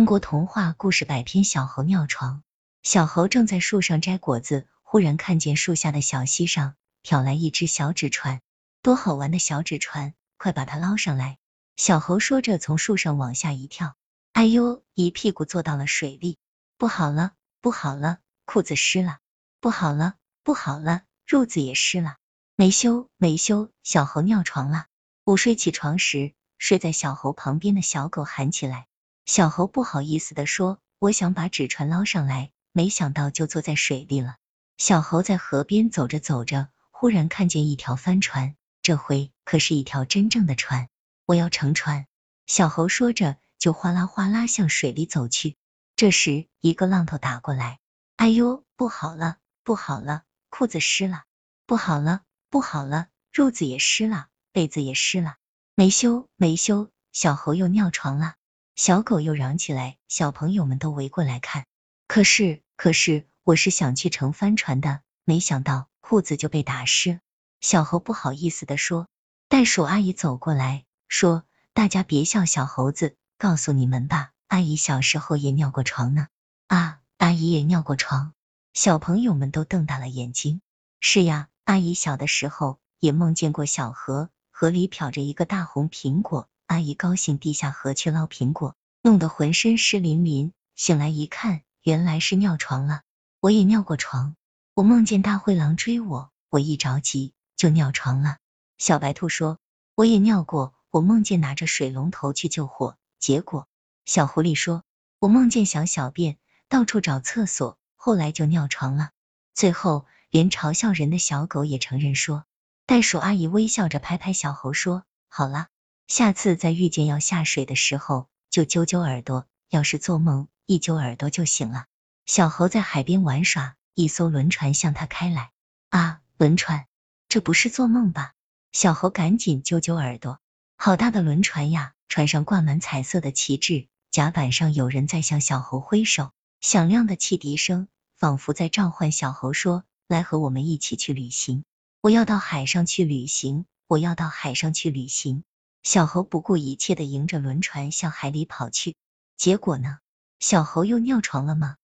中国童话故事百篇：小猴尿床。小猴正在树上摘果子，忽然看见树下的小溪上漂来一只小纸船，多好玩的小纸船！快把它捞上来！小猴说着，从树上往下一跳，哎呦，一屁股坐到了水里。不好了，不好了，裤子湿了！不好了，不好了，褥子也湿了！没修，没修，小猴尿床了！午睡起床时，睡在小猴旁边的小狗喊起来。小猴不好意思的说：“我想把纸船捞上来，没想到就坐在水里了。”小猴在河边走着走着，忽然看见一条帆船，这回可是一条真正的船。我要乘船。小猴说着，就哗啦哗啦向水里走去。这时，一个浪头打过来，哎呦，不好了，不好了，裤子湿了！不好了，不好了，褥子也湿了，被子也湿了！没修，没修，小猴又尿床了。小狗又嚷起来，小朋友们都围过来看。可是，可是，我是想去乘帆船的，没想到裤子就被打湿。小猴不好意思的说。袋鼠阿姨走过来，说：“大家别笑小猴子，告诉你们吧，阿姨小时候也尿过床呢。”啊，阿姨也尿过床？小朋友们都瞪大了眼睛。是呀，阿姨小的时候也梦见过小河，河里漂着一个大红苹果。阿姨高兴地下河去捞苹果，弄得浑身湿淋淋。醒来一看，原来是尿床了。我也尿过床，我梦见大灰狼追我，我一着急就尿床了。小白兔说，我也尿过，我梦见拿着水龙头去救火，结果……小狐狸说，我梦见想小便，到处找厕所，后来就尿床了。最后，连嘲笑人的小狗也承认说。袋鼠阿姨微笑着拍拍小猴说，好了。下次再遇见要下水的时候，就揪揪耳朵，要是做梦，一揪耳朵就醒了。小猴在海边玩耍，一艘轮船向他开来。啊，轮船，这不是做梦吧？小猴赶紧揪揪耳朵，好大的轮船呀！船上挂满彩色的旗帜，甲板上有人在向小猴挥手，响亮的汽笛声仿佛在召唤小猴说：“来和我们一起去旅行，我要到海上去旅行，我要到海上去旅行。”小猴不顾一切的迎着轮船向海里跑去，结果呢？小猴又尿床了吗？